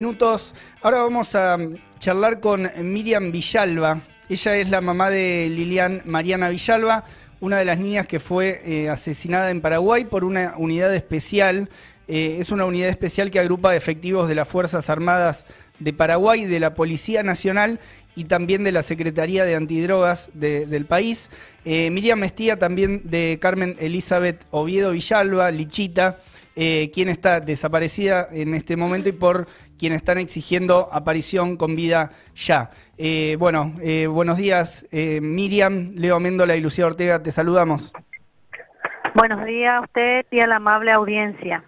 minutos. Ahora vamos a charlar con Miriam Villalba. Ella es la mamá de Lilian Mariana Villalba, una de las niñas que fue eh, asesinada en Paraguay por una unidad especial. Eh, es una unidad especial que agrupa efectivos de las Fuerzas Armadas de Paraguay, de la Policía Nacional y también de la Secretaría de Antidrogas del país. Eh, Miriam Mestía también de Carmen Elizabeth Oviedo Villalba, Lichita. quien está desaparecida en este momento y por quienes están exigiendo aparición con vida ya. Eh, bueno, eh, buenos días, eh, Miriam, Leo Méndola y Lucía Ortega, te saludamos. Buenos días a usted y a la amable audiencia.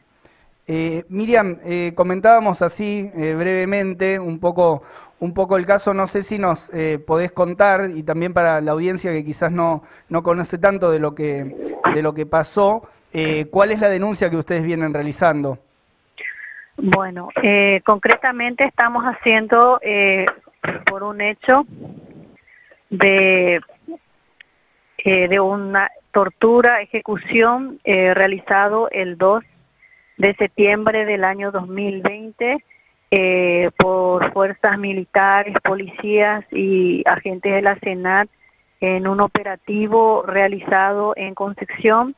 Miriam, comentábamos así brevemente un poco, un poco el caso, no sé si nos podés contar, y también para la audiencia que quizás no, no conoce tanto de lo que, de lo que pasó, ¿cuál es la denuncia que ustedes vienen realizando? Bueno, eh, concretamente estamos haciendo eh, por un hecho de, eh, de una tortura, ejecución realizado el 2 de septiembre del año 2020 por fuerzas militares, policías y agentes de la Senat en un operativo realizado en Concepción,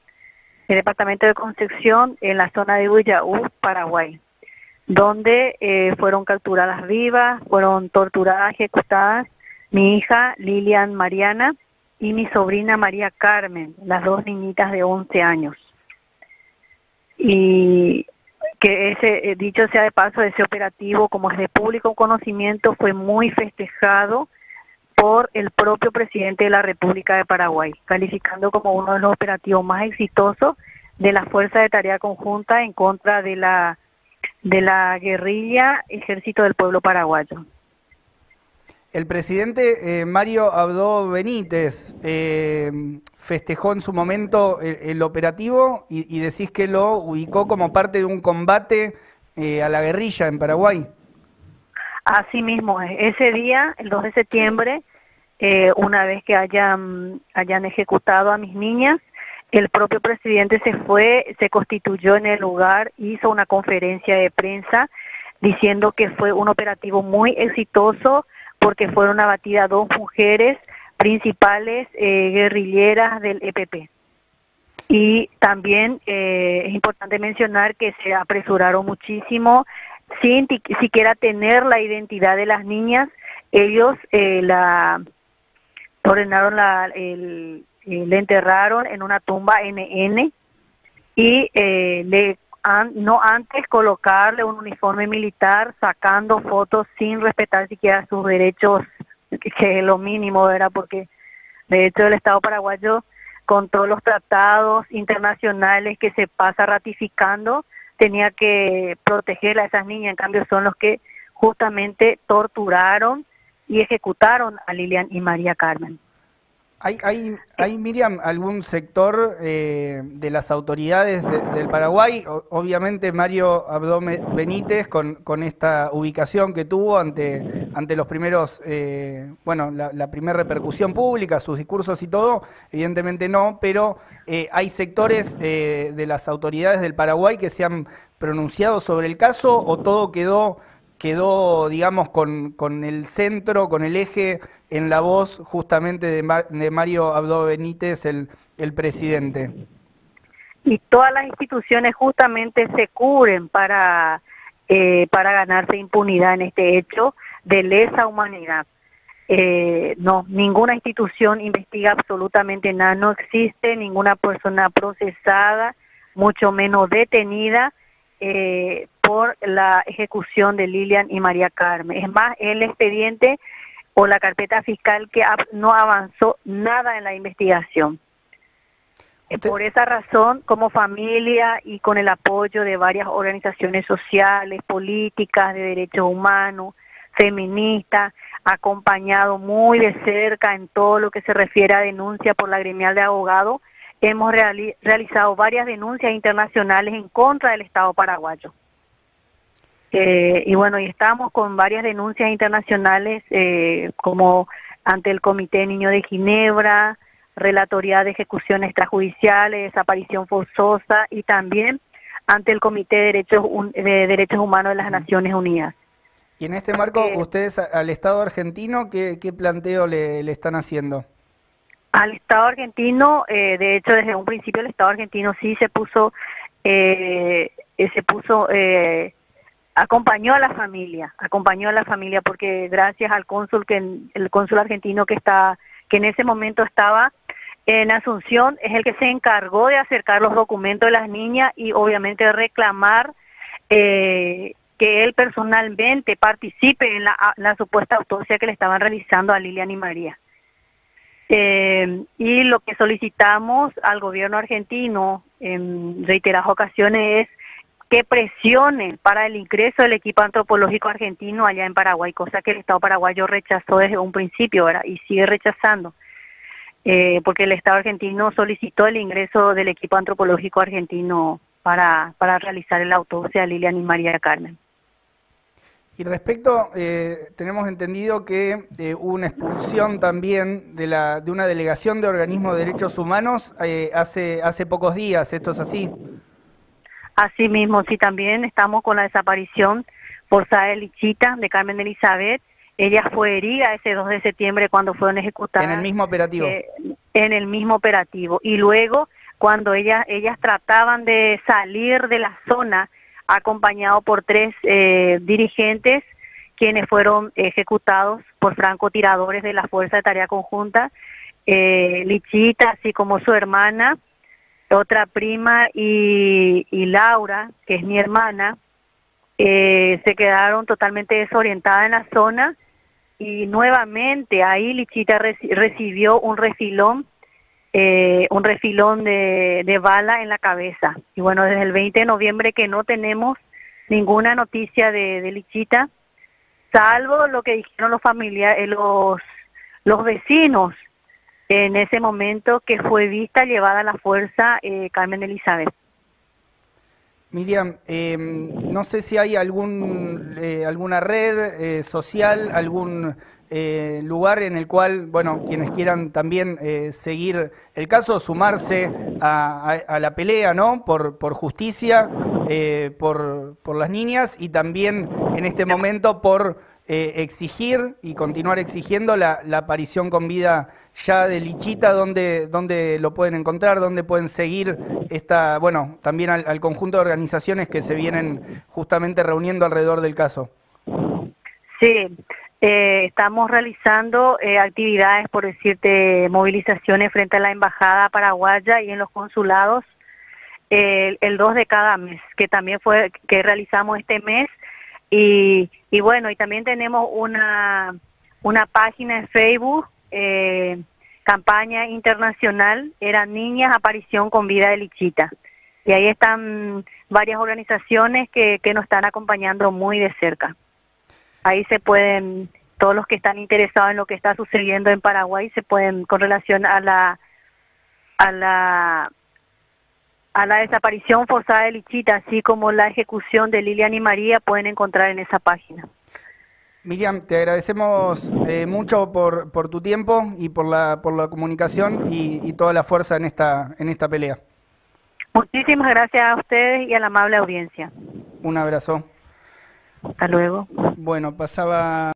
el departamento de Concepción, en la zona de Huillaú, Paraguay donde eh, fueron capturadas vivas, fueron torturadas, ejecutadas mi hija Lilian Mariana y mi sobrina María Carmen, las dos niñitas de 11 años. Y que ese, eh, dicho sea de paso, ese operativo, como es de público conocimiento, fue muy festejado por el propio presidente de la República de Paraguay, calificando como uno de los operativos más exitosos de la Fuerza de Tarea Conjunta en contra de la de la guerrilla Ejército del Pueblo Paraguayo. El presidente eh, Mario Abdo Benítez eh, festejó en su momento el, operativo y, decís que lo ubicó como parte de un combate eh, a la guerrilla en Paraguay. Así mismo, ese día, el 2 de septiembre, una vez que hayan, hayan ejecutado a mis niñas, el propio presidente se fue, se constituyó en el lugar, hizo una conferencia de prensa diciendo que fue un operativo muy exitoso porque fueron abatidas dos mujeres principales eh, guerrilleras del EPP. Y también eh, es importante mencionar que se apresuraron muchísimo sin siquiera tener la identidad de las niñas. Ellos eh, la ordenaron la, el, le enterraron en una tumba NN y eh, le no antes colocarle un uniforme militar sacando fotos sin respetar siquiera sus derechos que lo mínimo era porque de hecho el Estado paraguayo con todos los tratados internacionales que se pasa ratificando tenía que proteger a esas niñas. En cambio son los que justamente torturaron y ejecutaron a Lilian y María Carmen ¿Hay, hay, hay Miriam, algún sector eh, de las autoridades del Paraguay? obviamente Mario Abdome Benítez, con, con, esta ubicación que tuvo ante, ante los primeros, eh, bueno, la, primera repercusión pública, sus discursos y todo, evidentemente no, pero eh, hay sectores de las autoridades del Paraguay que se han pronunciado sobre el caso o todo quedó quedó, digamos, con, con el centro, con el eje en la voz justamente de, de Mario Abdo Benítez, el, el presidente. Y todas las instituciones justamente se cubren para, eh, para ganarse impunidad en este hecho de lesa humanidad. Eh, no, ninguna institución investiga absolutamente nada, no existe ninguna persona procesada, mucho menos detenida eh, por la ejecución de Lilian y María Carmen. Es más, el expediente o la carpeta fiscal que no avanzó nada en la investigación. Por esa razón, como familia y con el apoyo de varias organizaciones sociales, políticas, de derechos humanos, feministas, acompañado muy de cerca en todo lo que se refiere a denuncia por la gremial de abogados, hemos realizado varias denuncias internacionales en contra del Estado paraguayo. Eh, y bueno, y estamos con varias denuncias internacionales eh, como ante el Comité Niño de Ginebra, Relatoría de Ejecución Extrajudiciales, Desaparición Forzosa y también ante el Comité de Derechos, de Derechos Humanos de las Naciones Unidas. Y en este marco, ustedes al Estado argentino, ¿qué, planteo le, están haciendo? Al Estado argentino, eh, de hecho, desde un principio el Estado argentino sí se puso, eh, se puso, eh, acompañó a la familia, acompañó a la familia porque gracias al cónsul que el cónsul argentino que está, que en ese momento estaba en Asunción, es el que se encargó de acercar los documentos de las niñas y obviamente reclamar eh, que él personalmente participe en la, supuesta autopsia que le estaban realizando a Lilian y María. Eh, y lo que solicitamos al gobierno argentino en reiteradas ocasiones es que presione para el ingreso del equipo antropológico argentino allá en Paraguay, cosa que el Estado paraguayo rechazó desde un principio ¿verdad? y sigue rechazando, eh, porque el Estado argentino solicitó el ingreso del equipo antropológico argentino para, para realizar la autopsia a Lilian y María Carmen. Y respecto, eh, tenemos entendido que eh, hubo una expulsión también de, la, de una delegación de organismos de derechos humanos eh, hace, hace pocos días, ¿esto es así? Así mismo, sí, también estamos con la desaparición forzada de Lichita, de Carmen Elizabeth. Ella fue herida ese 2 de septiembre cuando fueron ejecutadas. En el mismo operativo. en el mismo operativo. Y luego, cuando ellas, ellas trataban de salir de la zona, acompañado por tres eh, dirigentes quienes fueron ejecutados por francotiradores de la Fuerza de Tarea Conjunta, eh, Lichita, así como su hermana, otra prima y, Laura, que es mi hermana, eh, se quedaron totalmente desorientadas en la zona y nuevamente ahí Lichita recibió un refilón eh, un refilón de, de, bala en la cabeza. Y bueno, desde el 20 de noviembre que no tenemos ninguna noticia de, de Lichita, salvo lo que dijeron los familiares, eh, los, los vecinos en ese momento que fue vista llevada a la fuerza eh, Carmen Elizabeth. Miriam, em, no sé si hay algún, alguna red social, algún eh, lugar en el cual, bueno, quienes quieran también eh, seguir el caso, sumarse a, la pelea, ¿no? Por, por justicia, eh, por, por, las niñas y también en este momento por exigir y continuar exigiendo la, aparición con vida ya de Lichita, donde, donde lo pueden encontrar, donde pueden seguir esta, bueno, también al, al conjunto de organizaciones que se vienen justamente reuniendo alrededor del caso. Sí, eh, estamos realizando eh, actividades, por decirte, movilizaciones frente a la Embajada Paraguaya y en los consulados el, 2 de cada mes, que también fue que realizamos este mes. Y, y bueno, y también tenemos una, una página en Facebook, eh, campaña internacional, eran niñas, aparición con vida de Lichita. Y ahí están varias organizaciones que, que nos están acompañando muy de cerca ahí se pueden, todos los que están interesados en lo que está sucediendo en Paraguay se pueden, con relación a la, a la, a la desaparición forzada de Lichita, así como la ejecución de Lilian y María, pueden encontrar en esa página. Miriam, te agradecemos eh, mucho por, por tu tiempo y por la, por la comunicación y, y toda la fuerza en esta, en esta pelea. Muchísimas gracias a ustedes y a la amable audiencia. Un abrazo. Hasta luego. Bueno, pasaba...